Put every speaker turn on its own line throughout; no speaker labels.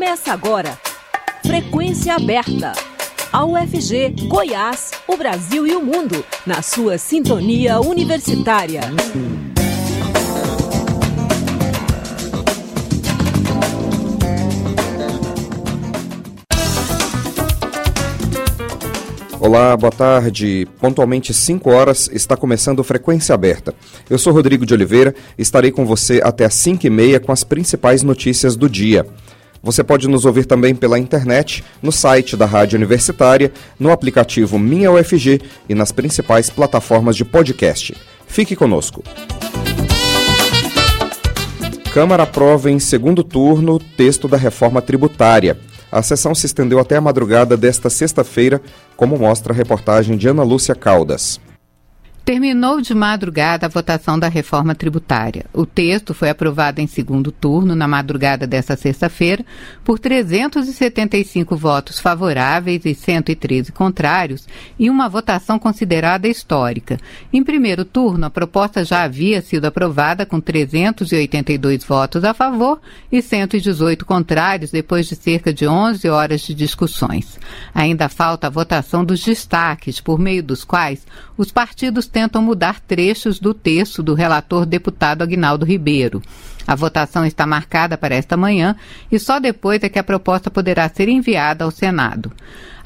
Começa agora. Frequência aberta. A UFG, Goiás, o Brasil e o mundo, na sua sintonia universitária.
Olá, boa tarde. Pontualmente 5 horas está começando Frequência Aberta. Eu sou Rodrigo de Oliveira, estarei com você até às 5 e meia com as principais notícias do dia. Você pode nos ouvir também pela internet, no site da Rádio Universitária, no aplicativo Minha UFG e nas principais plataformas de podcast. Fique conosco. Câmara aprova em segundo turno o texto da reforma tributária. A sessão se estendeu até a madrugada desta sexta-feira, como mostra a reportagem de Ana Lúcia Caldas.
Terminou de madrugada a votação da reforma tributária. O texto foi aprovado em segundo turno na madrugada desta sexta-feira por 375 votos favoráveis e 113 contrários e uma votação considerada histórica. Em primeiro turno, a proposta já havia sido aprovada com 382 votos a favor e 118 contrários depois de cerca de 11 horas de discussões. Ainda falta a votação dos destaques, por meio dos quais os partidos tentam mudar trechos do texto do relator deputado Agnaldo Ribeiro. A votação está marcada para esta manhã e só depois é que a proposta poderá ser enviada ao Senado.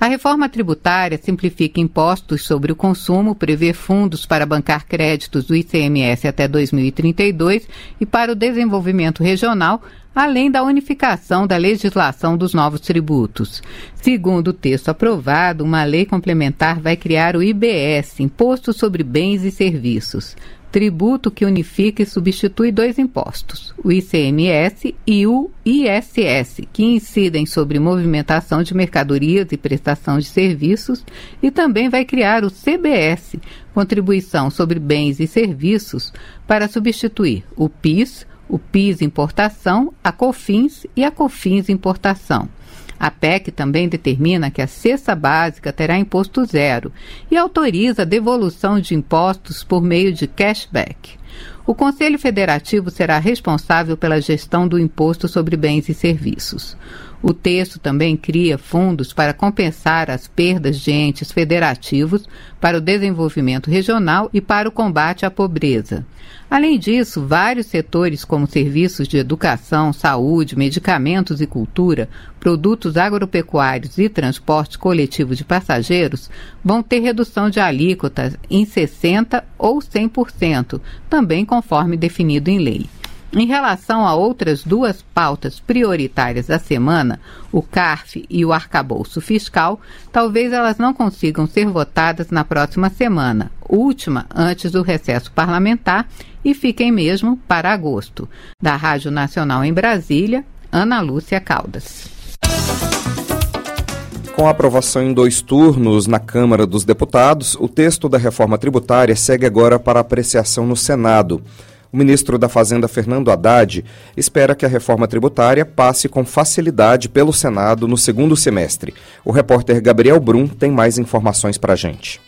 A reforma tributária simplifica impostos sobre o consumo, prevê fundos para bancar créditos do ICMS até 2032 e para o desenvolvimento regional, além da unificação da legislação dos novos tributos. Segundo o texto aprovado, uma lei complementar vai criar o IBS, Imposto sobre Bens e Serviços tributo que unifica e substitui dois impostos, o ICMS e o ISS, que incidem sobre movimentação de mercadorias e prestação de serviços, e também vai criar o CBS, Contribuição sobre Bens e Serviços, para substituir o PIS, o PIS Importação, a COFINS e a COFINS Importação. A PEC também determina que a cesta básica terá imposto zero e autoriza a devolução de impostos por meio de cashback. O Conselho Federativo será responsável pela gestão do imposto sobre bens e serviços. O texto também cria fundos para compensar as perdas de entes federativos para o desenvolvimento regional e para o combate à pobreza. Além disso, vários setores, como serviços de educação, saúde, medicamentos e cultura, produtos agropecuários e transporte coletivo de passageiros, vão ter redução de alíquotas em 60% ou 100%, também conforme definido em lei. Em relação a outras duas pautas prioritárias da semana, o CARF e o arcabouço fiscal, talvez elas não consigam ser votadas na próxima semana, última antes do recesso parlamentar, e fiquem mesmo para agosto. Da Rádio Nacional em Brasília, Ana Lúcia Caldas.
Com a aprovação em dois turnos na Câmara dos Deputados, o texto da reforma tributária segue agora para apreciação no Senado. O ministro da Fazenda, Fernando Haddad, espera que a reforma tributária passe com facilidade pelo Senado no segundo semestre. O repórter Gabriel Brum tem mais informações para a gente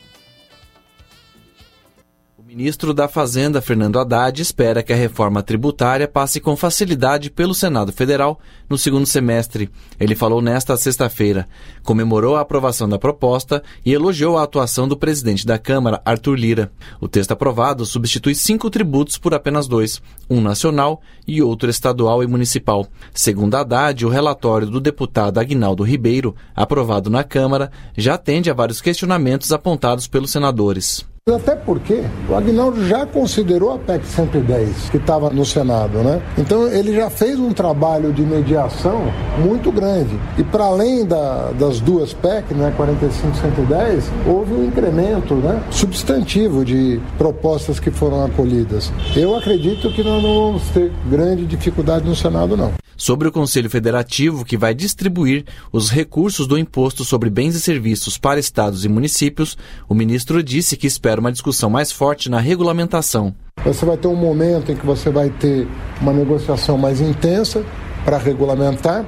ministro da Fazenda, Fernando Haddad, espera que a reforma tributária passe com facilidade pelo Senado Federal no segundo semestre. Ele falou nesta sexta-feira, comemorou a aprovação da proposta e elogiou a atuação do presidente da Câmara, Arthur Lira. O texto aprovado substitui cinco tributos por apenas dois, um nacional e outro estadual e municipal. Segundo Haddad, o relatório do deputado Agnaldo Ribeiro, aprovado na Câmara, já atende a vários questionamentos apontados pelos senadores.
Até porque o Agnaldo já considerou a PEC 110, que estava no Senado, né? Então ele já fez um trabalho de mediação muito grande. E para além da, das duas PEC, né, 45 e 110, houve um incremento né, substantivo de propostas que foram acolhidas. Eu acredito que nós não vamos ter grande dificuldade no Senado, não
sobre o Conselho Federativo que vai distribuir os recursos do Imposto sobre Bens e Serviços para estados e municípios, o ministro disse que espera uma discussão mais forte na regulamentação.
Você vai ter um momento em que você vai ter uma negociação mais intensa para regulamentar,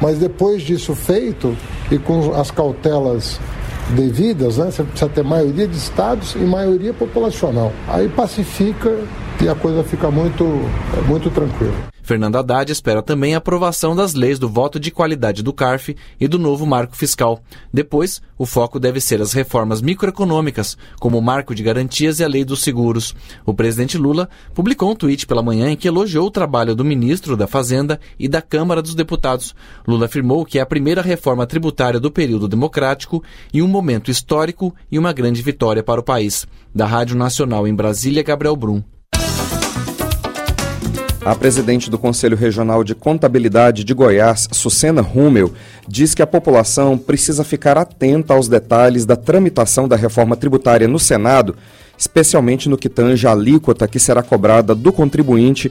mas depois disso feito e com as cautelas devidas, né, você precisa ter maioria de estados e maioria populacional. Aí pacifica e a coisa fica muito, muito tranquila.
Fernando Haddad espera também a aprovação das leis do voto de qualidade do CARF e do novo marco fiscal. Depois, o foco deve ser as reformas microeconômicas, como o marco de garantias e a lei dos seguros. O presidente Lula publicou um tweet pela manhã em que elogiou o trabalho do ministro da Fazenda e da Câmara dos Deputados. Lula afirmou que é a primeira reforma tributária do período democrático e um momento histórico e uma grande vitória para o país. Da Rádio Nacional em Brasília, Gabriel Brum.
A presidente do Conselho Regional de Contabilidade de Goiás, Sucena Rummel, diz que a população precisa ficar atenta aos detalhes da tramitação da reforma tributária no Senado, especialmente no que tange a alíquota que será cobrada do contribuinte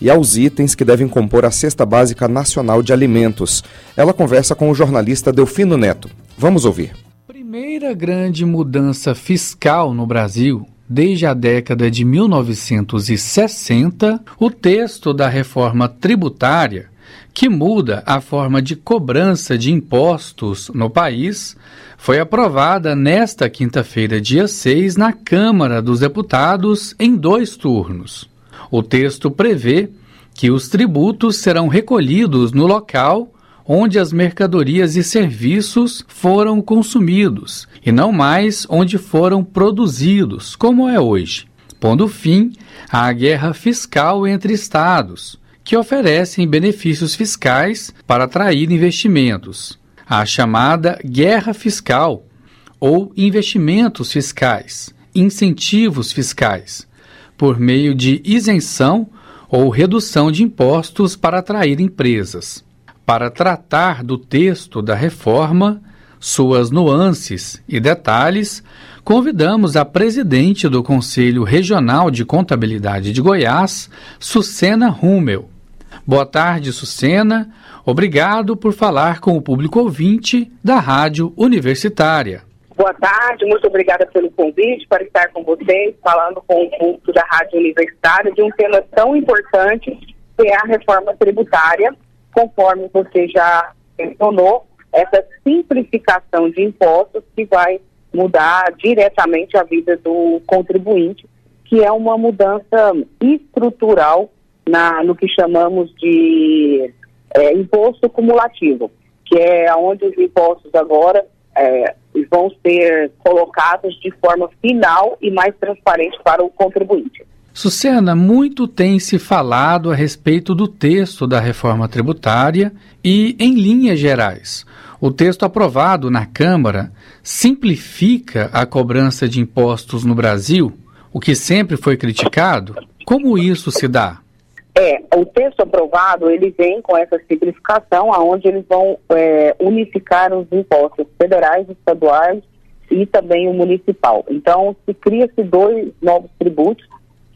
e aos itens que devem compor a Cesta Básica Nacional de Alimentos. Ela conversa com o jornalista Delfino Neto. Vamos ouvir.
Primeira grande mudança fiscal no Brasil Desde a década de 1960, o texto da reforma tributária, que muda a forma de cobrança de impostos no país, foi aprovada nesta quinta-feira, dia 6, na Câmara dos Deputados, em dois turnos. O texto prevê que os tributos serão recolhidos no local onde as mercadorias e serviços foram consumidos e não mais onde foram produzidos, como é hoje, pondo fim à guerra fiscal entre estados, que oferecem benefícios fiscais para atrair investimentos, a chamada guerra fiscal ou investimentos fiscais, incentivos fiscais, por meio de isenção ou redução de impostos para atrair empresas para tratar do texto da reforma, suas nuances e detalhes, convidamos a presidente do Conselho Regional de Contabilidade de Goiás, Sucena Rummel. Boa tarde, Sucena. Obrigado por falar com o público ouvinte da Rádio Universitária.
Boa tarde, muito obrigada pelo convite para estar com vocês, falando com o público da Rádio Universitária de um tema tão importante que é a reforma tributária conforme você já mencionou, essa simplificação de impostos que vai mudar diretamente a vida do contribuinte, que é uma mudança estrutural na, no que chamamos de é, imposto cumulativo, que é onde os impostos agora é, vão ser colocados de forma final e mais transparente para o contribuinte.
Sucena, muito tem se falado a respeito do texto da reforma tributária e, em linhas gerais, o texto aprovado na Câmara simplifica a cobrança de impostos no Brasil, o que sempre foi criticado. Como isso se dá?
É, o texto aprovado, ele vem com essa simplificação, aonde eles vão é, unificar os impostos federais, estaduais e também o municipal. Então, se cria-se dois novos tributos,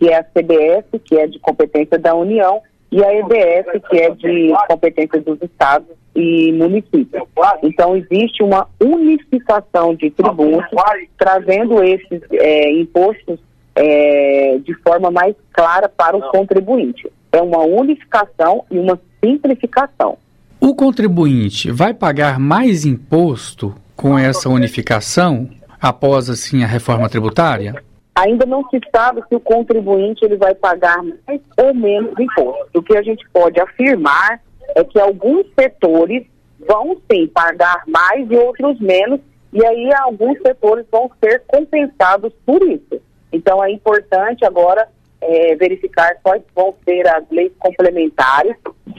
que é a CBS, que é de competência da União, e a EBS, que é de competência dos estados e municípios. Então, existe uma unificação de tributos, trazendo esses é, impostos é, de forma mais clara para o contribuinte. É uma unificação e uma simplificação.
O contribuinte vai pagar mais imposto com essa unificação após assim a reforma tributária?
Ainda não se sabe se o contribuinte ele vai pagar mais ou menos imposto. O que a gente pode afirmar é que alguns setores vão sim pagar mais e outros menos, e aí alguns setores vão ser compensados por isso. Então é importante agora é, verificar quais vão ser as leis complementares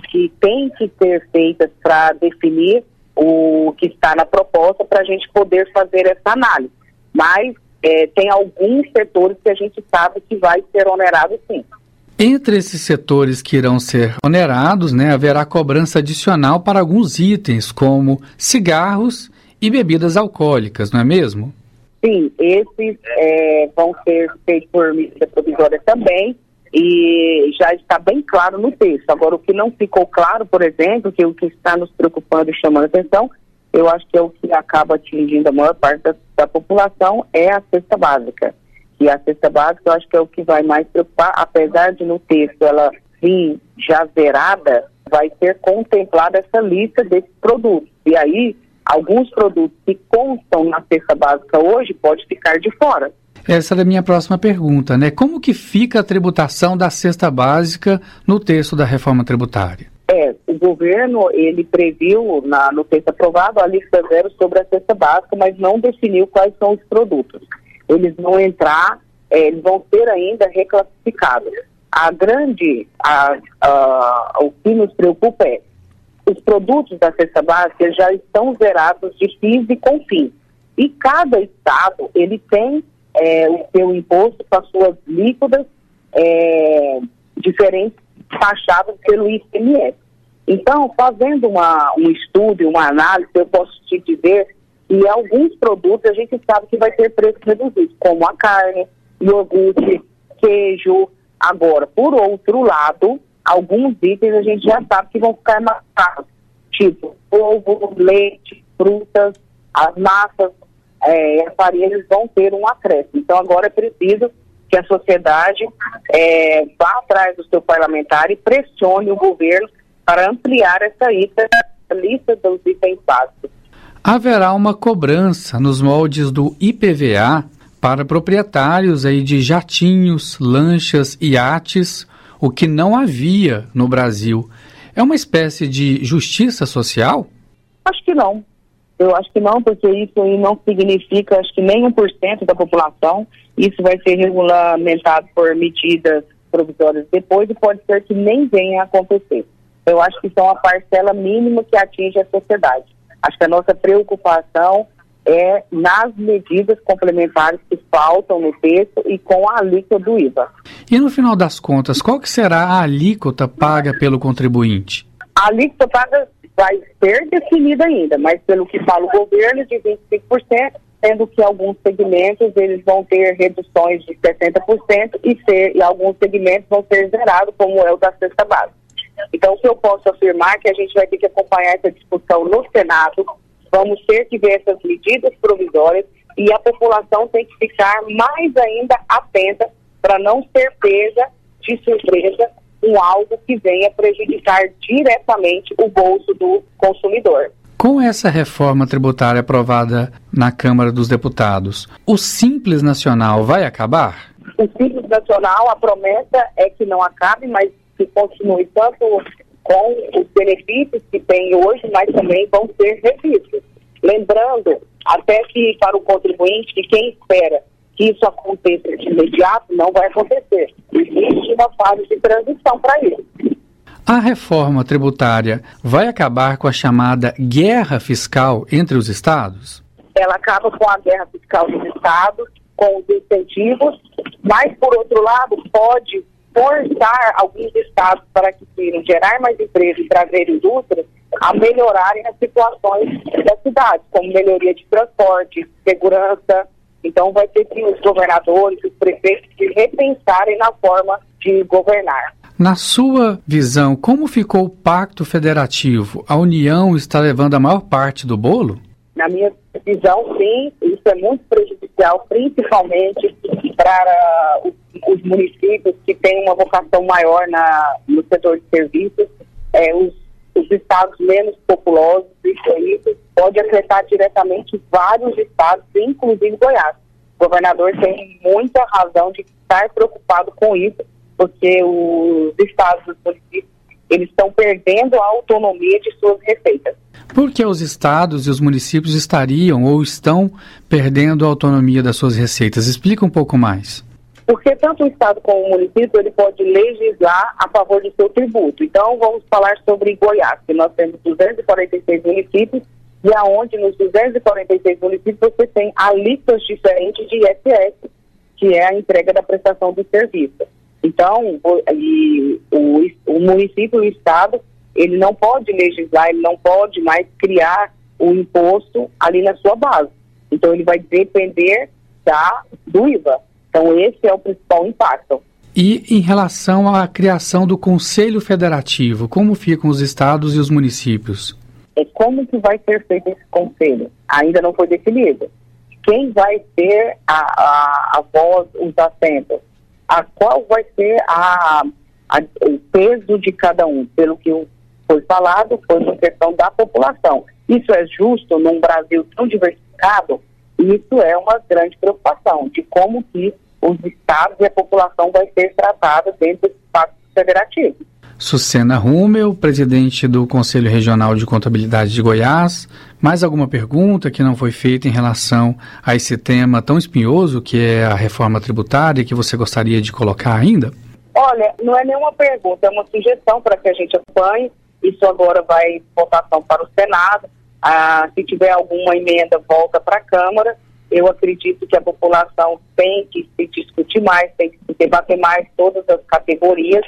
que têm que ser feitas para definir o que está na proposta para a gente poder fazer essa análise. Mas é, tem alguns setores que a gente sabe que vai ser onerado sim.
Entre esses setores que irão ser onerados, né, haverá cobrança adicional para alguns itens, como cigarros e bebidas alcoólicas, não é mesmo?
Sim, esses é, vão ser feitos por medida provisória também, e já está bem claro no texto. Agora, o que não ficou claro, por exemplo, que o que está nos preocupando e chamando atenção, eu acho que é o que acaba atingindo a maior parte da, da população é a cesta básica. E a cesta básica eu acho que é o que vai mais preocupar, apesar de no texto ela vir já zerada, vai ser contemplada essa lista desses produtos. E aí, alguns produtos que constam na cesta básica hoje pode ficar de fora.
Essa era a minha próxima pergunta, né? Como que fica a tributação da cesta básica no texto da reforma tributária?
É, o governo, ele previu na, no texto aprovado a lista zero sobre a cesta básica, mas não definiu quais são os produtos. Eles vão entrar, é, eles vão ser ainda reclassificados. A grande, a, a, o que nos preocupa é os produtos da cesta básica já estão zerados de FIIs e CONFINS. E cada estado, ele tem é, o seu imposto com as suas líquidas é, diferentes taxadas pelo ICMS. Então, fazendo uma, um estudo, uma análise, eu posso te dizer que alguns produtos a gente sabe que vai ter preço reduzido, como a carne, iogurte, queijo. Agora, por outro lado, alguns itens a gente já sabe que vão ficar mais caros, tipo ovo, leite, frutas, as massas, é, as farinhas vão ter um acréscimo. Então agora é preciso que a sociedade é, vá atrás do seu parlamentar e pressione o governo para ampliar essa lista, lista dos itens básicos.
Haverá uma cobrança nos moldes do IPVA para proprietários aí de jatinhos, lanchas, iates, o que não havia no Brasil. É uma espécie de justiça social?
Acho que não. Eu acho que não, porque isso aí não significa, acho que nem 1% da população. Isso vai ser regulamentado por medidas provisórias depois e pode ser que nem venha a acontecer. Eu acho que são a parcela mínima que atinge a sociedade. Acho que a nossa preocupação é nas medidas complementares que faltam no texto e com a alíquota do IVA.
E no final das contas, qual que será a alíquota paga pelo contribuinte?
A alíquota paga vai ser definida ainda, mas pelo que fala o governo, de 25%, sendo que alguns segmentos eles vão ter reduções de 60% e, ser, e alguns segmentos vão ser zerados, como é o da cesta básica. Então, o que eu posso afirmar é que a gente vai ter que acompanhar essa discussão no Senado, vamos ter que ver essas medidas provisórias e a população tem que ficar mais ainda atenta para não ser pega de surpresa com algo que venha prejudicar diretamente o bolso do consumidor.
Com essa reforma tributária aprovada na Câmara dos Deputados, o Simples Nacional vai acabar?
O Simples Nacional, a promessa é que não acabe, mas que continue tanto com os benefícios que tem hoje, mas também vão ser revistos. Lembrando, até que para o contribuinte, que quem espera que isso aconteça de imediato, não vai acontecer. Existe uma fase de transição para isso.
A reforma tributária vai acabar com a chamada guerra fiscal entre os estados?
Ela acaba com a guerra fiscal dos estados, com os incentivos, mas, por outro lado, pode forçar alguns estados para que queiram gerar mais empresas e trazer indústrias a melhorarem as situações da cidade, como melhoria de transporte, segurança, então, vai ter que os governadores, os prefeitos, repensarem na forma de governar.
Na sua visão, como ficou o pacto federativo? A União está levando a maior parte do bolo?
Na minha visão, sim, isso é muito prejudicial, principalmente para os, municípios que têm uma vocação maior na, no setor de serviços, é, os, os estados menos populosos, isso aí pode afetar diretamente vários estados, inclusive Goiás. O governador tem muita razão de estar preocupado com isso, porque os estados, os municípios, eles estão perdendo a autonomia de suas receitas.
Por que os estados e os municípios estariam ou estão perdendo a autonomia das suas receitas? Explica um pouco mais.
Porque tanto o Estado como o município ele pode legislar a favor do seu tributo. Então, vamos falar sobre Goiás, que nós temos 246 municípios e aonde nos 246 municípios você tem alíquotas diferentes de ISS, que é a entrega da prestação do serviço. Então, o, e, o, o município e o Estado, ele não pode legislar, ele não pode mais criar o imposto ali na sua base. Então, ele vai depender da, do IVA. Então, esse é o principal impacto.
E em relação à criação do Conselho Federativo, como ficam os estados e os municípios?
é como que vai ser feito esse conselho. Ainda não foi definido. Quem vai ter a, a, a voz, os assentos? A qual vai ser a, a, o peso de cada um? Pelo que foi falado, foi uma questão da população. Isso é justo num Brasil tão diversificado? Isso é uma grande preocupação de como que os estados e a população vai ser tratada dentro do espaço federativo.
Sucena Rumel, presidente do Conselho Regional de Contabilidade de Goiás. Mais alguma pergunta que não foi feita em relação a esse tema tão espinhoso que é a reforma tributária que você gostaria de colocar ainda?
Olha, não é nenhuma pergunta, é uma sugestão para que a gente acompanhe. Isso agora vai em votação para o Senado. Ah, se tiver alguma emenda, volta para a Câmara. Eu acredito que a população tem que se discutir mais, tem que se debater mais todas as categorias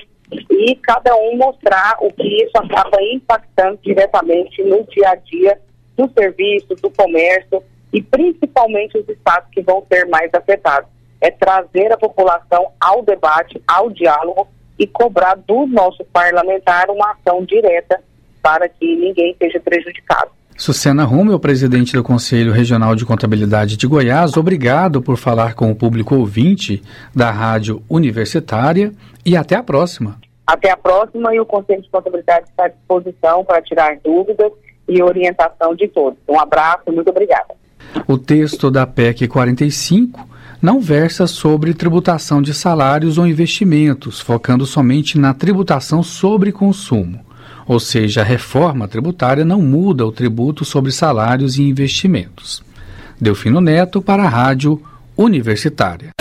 e cada um mostrar o que isso acaba impactando diretamente no dia a dia do serviço, do comércio e principalmente os estados que vão ser mais afetados. É trazer a população ao debate, ao diálogo e cobrar do nosso parlamentar uma ação direta para que ninguém seja prejudicado.
Sucena o presidente do Conselho Regional de Contabilidade de Goiás, obrigado por falar com o público ouvinte da Rádio Universitária e até a próxima.
Até a próxima e o Conselho de Contabilidade está à disposição para tirar dúvidas e orientação de todos. Um abraço, muito obrigada.
O texto da PEC 45 não versa sobre tributação de salários ou investimentos, focando somente na tributação sobre consumo. Ou seja, a reforma tributária não muda o tributo sobre salários e investimentos. Delfino Neto para a Rádio Universitária.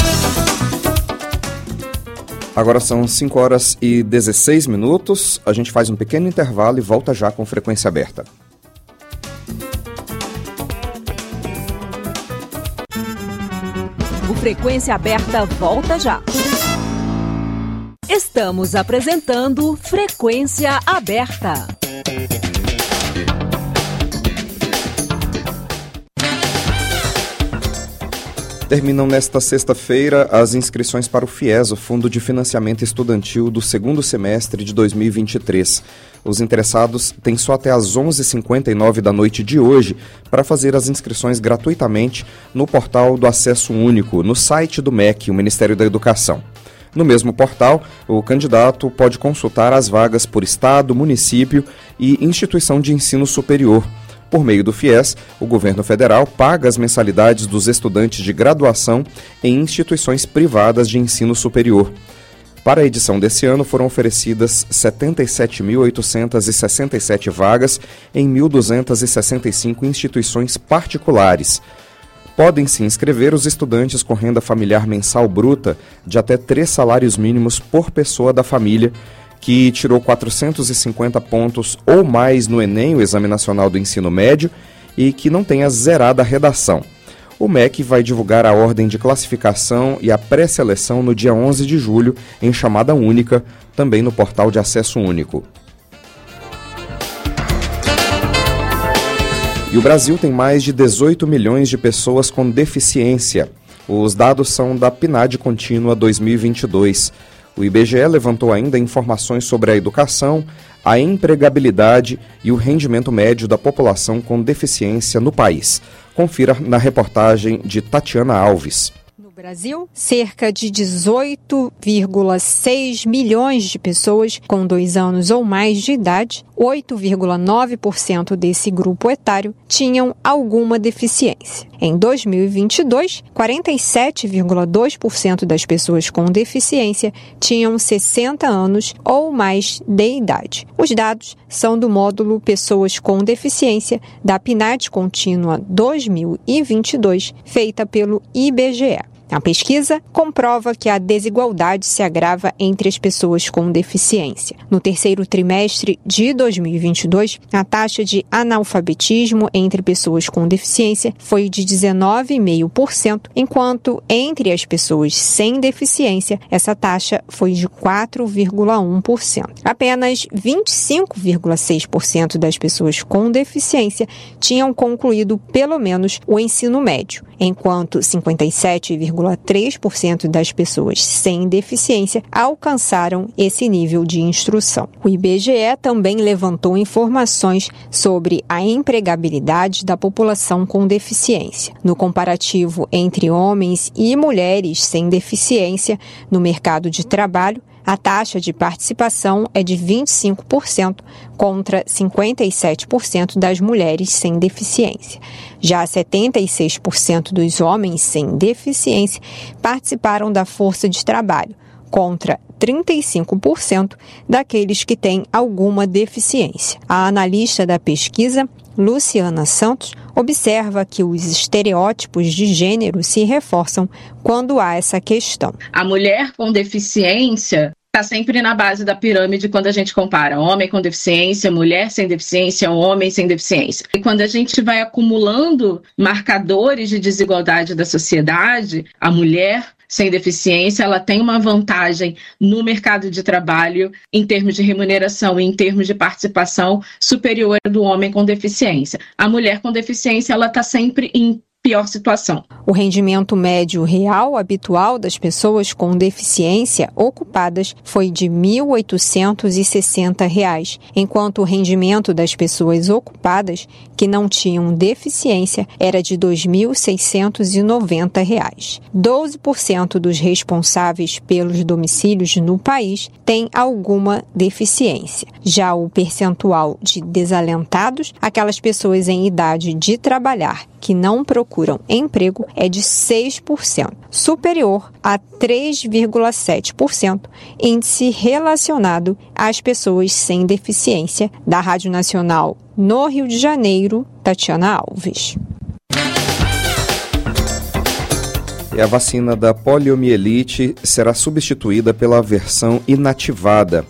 Agora são 5 horas e 16 minutos. A gente faz um pequeno intervalo e volta já com frequência aberta.
O Frequência Aberta volta já. Estamos apresentando Frequência Aberta.
Terminam nesta sexta-feira as inscrições para o FIES, o Fundo de Financiamento Estudantil do segundo semestre de 2023. Os interessados têm só até às 11h59 da noite de hoje para fazer as inscrições gratuitamente no portal do Acesso Único, no site do MEC, o Ministério da Educação. No mesmo portal, o candidato pode consultar as vagas por estado, município e instituição de ensino superior. Por meio do FIES, o governo federal paga as mensalidades dos estudantes de graduação em instituições privadas de ensino superior. Para a edição desse ano foram oferecidas 77.867 vagas em 1.265 instituições particulares. Podem se inscrever os estudantes com renda familiar mensal bruta de até três salários mínimos por pessoa da família, que tirou 450 pontos ou mais no Enem, o Exame Nacional do Ensino Médio, e que não tenha zerada a redação. O MEC vai divulgar a ordem de classificação e a pré-seleção no dia 11 de julho, em chamada única, também no portal de acesso único. E o Brasil tem mais de 18 milhões de pessoas com deficiência. Os dados são da PNAD Contínua 2022. O IBGE levantou ainda informações sobre a educação, a empregabilidade e o rendimento médio da população com deficiência no país. Confira na reportagem de Tatiana Alves.
Brasil, cerca de 18,6 milhões de pessoas com dois anos ou mais de idade, 8,9% desse grupo etário tinham alguma deficiência. Em 2022, 47,2% das pessoas com deficiência tinham 60 anos ou mais de idade. Os dados são do módulo Pessoas com Deficiência da PNAD Contínua 2022, feita pelo IBGE. A pesquisa comprova que a desigualdade se agrava entre as pessoas com deficiência. No terceiro trimestre de 2022, a taxa de analfabetismo entre pessoas com deficiência foi de 19,5%, enquanto entre as pessoas sem deficiência, essa taxa foi de 4,1%. Apenas 25,6% das pessoas com deficiência tinham concluído pelo menos o ensino médio, enquanto 57, 0,3% das pessoas sem deficiência alcançaram esse nível de instrução. O IBGE também levantou informações sobre a empregabilidade da população com deficiência. No comparativo entre homens e mulheres sem deficiência no mercado de trabalho, A taxa de participação é de 25% contra 57% das mulheres sem deficiência. Já 76% dos homens sem deficiência participaram da força de trabalho, contra 35% daqueles que têm alguma deficiência. A analista da pesquisa Luciana Santos observa que os estereótipos de gênero se reforçam quando há essa questão.
A mulher com deficiência está sempre na base da pirâmide quando a gente compara homem com deficiência, mulher sem deficiência, homem sem deficiência. E quando a gente vai acumulando marcadores de desigualdade da sociedade, a mulher sem deficiência, ela tem uma vantagem no mercado de trabalho em termos de remuneração e em termos de participação superior do homem com deficiência. A mulher com deficiência, ela está sempre em pior situação.
O rendimento médio real habitual das pessoas com deficiência ocupadas foi de R$ 1.860, enquanto o rendimento das pessoas ocupadas que não tinham deficiência era de R$ 2.690. 12% dos responsáveis pelos domicílios no país têm alguma deficiência. Já o percentual de desalentados, aquelas pessoas em idade de trabalhar que não procuram emprego é de 6%, superior a 3,7%, índice relacionado às pessoas sem deficiência da Rádio Nacional no Rio de Janeiro, Tatiana Alves.
E a vacina da poliomielite será substituída pela versão inativada.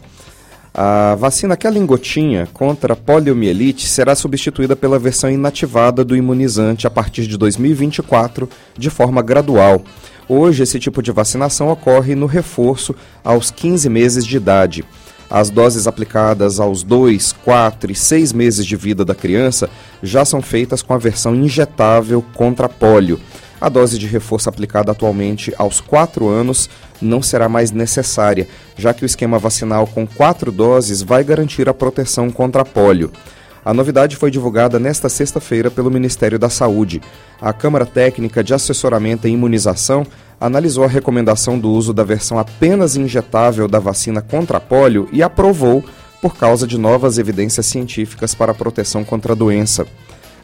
A vacina aquela em gotinha contra a poliomielite será substituída pela versão inativada do imunizante a partir de 2024, de forma gradual. Hoje, esse tipo de vacinação ocorre no reforço aos 15 meses de idade. As doses aplicadas aos 2, 4 e 6 meses de vida da criança já são feitas com a versão injetável contra polio. A dose de reforço aplicada atualmente aos 4 anos não será mais necessária, já que o esquema vacinal com quatro doses vai garantir a proteção contra pólio. A novidade foi divulgada nesta sexta-feira pelo Ministério da Saúde. A Câmara Técnica de Assessoramento e Imunização analisou a recomendação do uso da versão apenas injetável da vacina contra pólio e aprovou por causa de novas evidências científicas para a proteção contra a doença.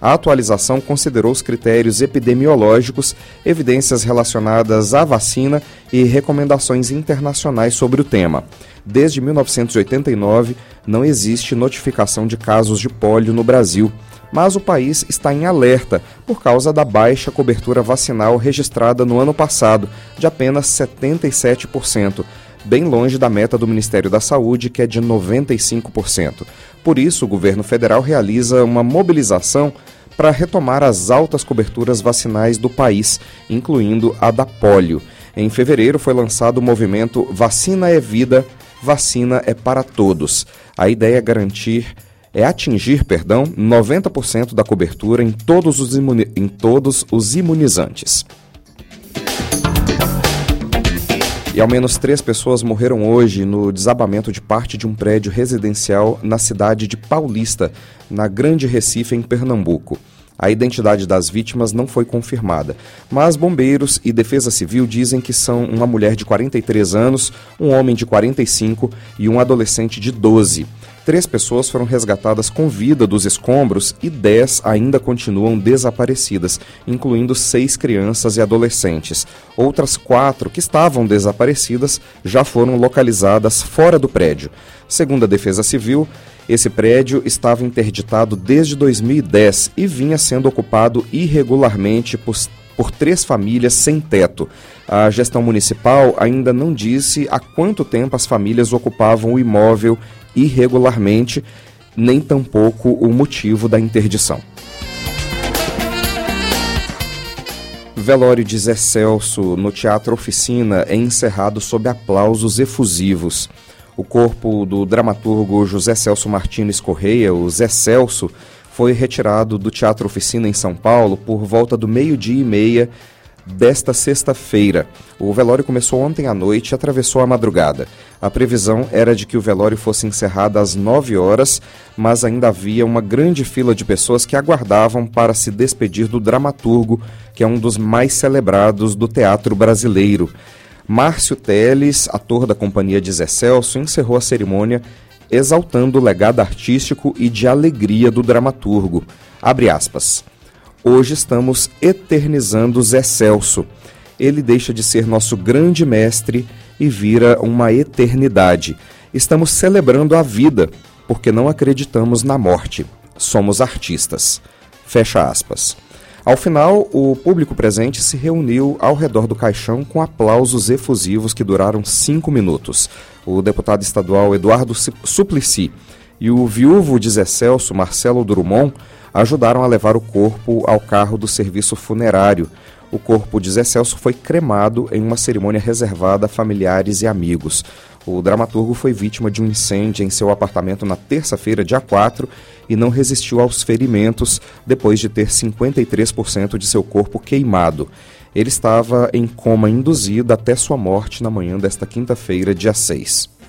A atualização considerou os critérios epidemiológicos, evidências relacionadas à vacina e recomendações internacionais sobre o tema. Desde 1989, não existe notificação de casos de pólio no Brasil, mas o país está em alerta por causa da baixa cobertura vacinal registrada no ano passado, de apenas 77%, bem longe da meta do Ministério da Saúde, que é de 95%. Por isso, o governo federal realiza uma mobilização para retomar as altas coberturas vacinais do país, incluindo a da polio. Em fevereiro foi lançado o movimento Vacina é Vida, Vacina é para Todos. A ideia é garantir é atingir, perdão, 90% da cobertura em todos os, em todos os imunizantes. E ao menos três pessoas morreram hoje no desabamento de parte de um prédio residencial na cidade de Paulista, na Grande Recife, em Pernambuco. A identidade das vítimas não foi confirmada, mas bombeiros e defesa civil dizem que são uma mulher de 43 anos, um homem de 45 e um adolescente de 12. Três pessoas foram resgatadas com vida dos escombros e dez ainda continuam desaparecidas, incluindo seis crianças e adolescentes. Outras quatro que estavam desaparecidas já foram localizadas fora do prédio. Segundo a Defesa Civil, esse prédio estava interditado desde 2010 e vinha sendo ocupado irregularmente por, por três famílias sem teto. A gestão municipal ainda não disse há quanto tempo as famílias ocupavam o imóvel irregularmente, nem tampouco o motivo da interdição. Velório de Zé Celso no Teatro Oficina é encerrado sob aplausos efusivos. O corpo do dramaturgo José Celso Martins Correia, o Zé Celso, foi retirado do Teatro Oficina em São Paulo por volta do meio-dia e meia desta sexta-feira. O velório começou ontem à noite e atravessou a madrugada. A previsão era de que o velório fosse encerrado às 9 horas, mas ainda havia uma grande fila de pessoas que aguardavam para se despedir do dramaturgo, que é um dos mais celebrados do teatro brasileiro. Márcio Teles, ator da companhia de Zé Celso, encerrou a cerimônia exaltando o legado artístico e de alegria do dramaturgo. Abre aspas. Hoje estamos eternizando Zé Celso. Ele deixa de ser nosso grande mestre e vira uma eternidade. Estamos celebrando a vida, porque não acreditamos na morte. Somos artistas. Fecha aspas. Ao final, o público presente se reuniu ao redor do caixão com aplausos efusivos que duraram cinco minutos. O deputado estadual Eduardo Suplicy e o viúvo de Zé Celso, Marcelo Drummond, ajudaram a levar o corpo ao carro do serviço funerário. O corpo de Zé Celso foi cremado em uma cerimônia reservada a familiares e amigos. O dramaturgo foi vítima de um incêndio em seu apartamento na terça-feira, dia 4, e não resistiu aos ferimentos depois de ter 53% de seu corpo queimado. Ele estava em coma induzido até sua morte na manhã desta quinta-feira, dia 6.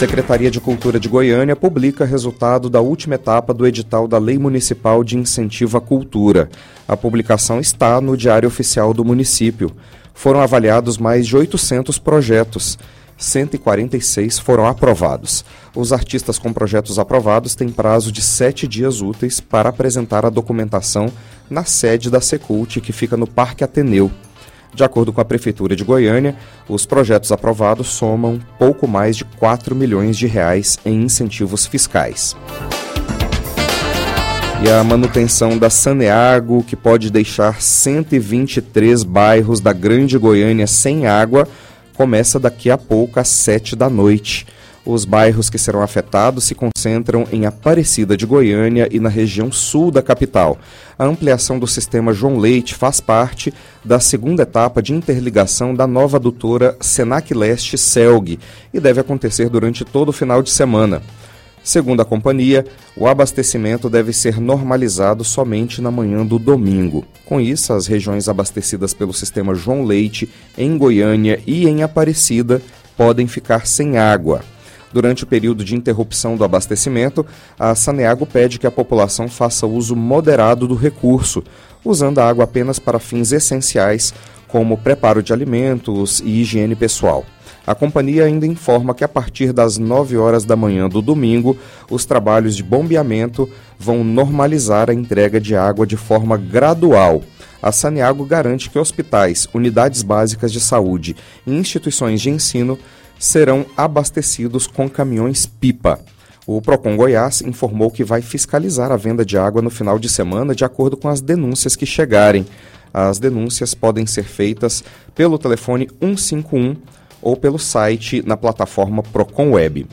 Secretaria de Cultura de Goiânia publica resultado da última etapa do edital da Lei Municipal de Incentivo à Cultura. A publicação está no Diário Oficial do município foram avaliados mais de 800 projetos. 146 foram aprovados. Os artistas com projetos aprovados têm prazo de sete dias úteis para apresentar a documentação na sede da Secult, que fica no Parque Ateneu. De acordo com a Prefeitura de Goiânia, os projetos aprovados somam pouco mais de 4 milhões de reais em incentivos fiscais. E a manutenção da Saneago, que pode deixar 123 bairros da Grande Goiânia sem água, começa daqui a pouco às 7 da noite. Os bairros que serão afetados se concentram em Aparecida de Goiânia e na região sul da capital. A ampliação do sistema João Leite faz parte da segunda etapa de interligação da nova adutora Senac Leste Celg e deve acontecer durante todo o final de semana. Segundo a companhia, o abastecimento deve ser normalizado somente na manhã do domingo. Com isso, as regiões abastecidas pelo sistema João Leite, em Goiânia e em Aparecida, podem ficar sem água. Durante o período de interrupção do abastecimento, a Saneago pede que a população faça uso moderado do recurso, usando a água apenas para fins essenciais, como preparo de alimentos e higiene pessoal. A companhia ainda informa que a partir das 9 horas da manhã do domingo, os trabalhos de bombeamento vão normalizar a entrega de água de forma gradual. A Saneago garante que hospitais, unidades básicas de saúde e instituições de ensino serão abastecidos com caminhões-pipa. O Procon Goiás informou que vai fiscalizar a venda de água no final de semana de acordo com as denúncias que chegarem. As denúncias podem ser feitas pelo telefone 151 ou pelo site na plataforma Procon Web.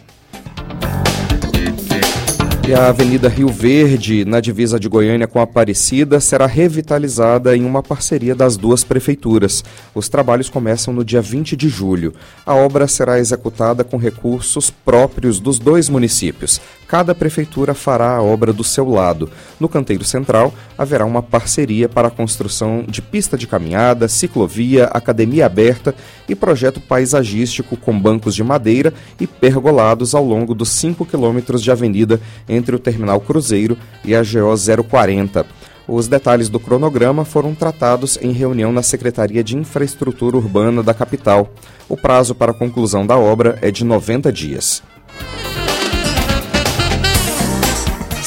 E a Avenida Rio Verde, na divisa de Goiânia com Aparecida, será revitalizada em uma parceria das duas prefeituras. Os trabalhos começam no dia 20 de julho. A obra será executada com recursos próprios dos dois municípios. Cada prefeitura fará a obra do seu lado. No canteiro central, haverá uma parceria para a construção de pista de caminhada, ciclovia, academia aberta e projeto paisagístico com bancos de madeira e pergolados ao longo dos 5 quilômetros de avenida entre o Terminal Cruzeiro e a GO 040. Os detalhes do cronograma foram tratados em reunião na Secretaria de Infraestrutura Urbana da capital. O prazo para a conclusão da obra é de 90 dias.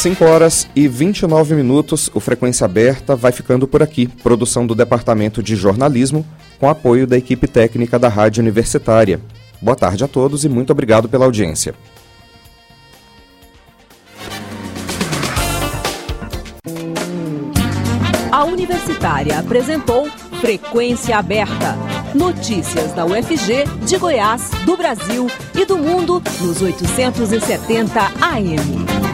5 horas e 29 minutos, o Frequência Aberta vai ficando por aqui. Produção do Departamento de Jornalismo, com apoio da equipe técnica da Rádio Universitária. Boa tarde a todos e muito obrigado pela audiência.
A Universitária apresentou Frequência Aberta. Notícias da UFG, de Goiás, do Brasil e do mundo nos 870 AM.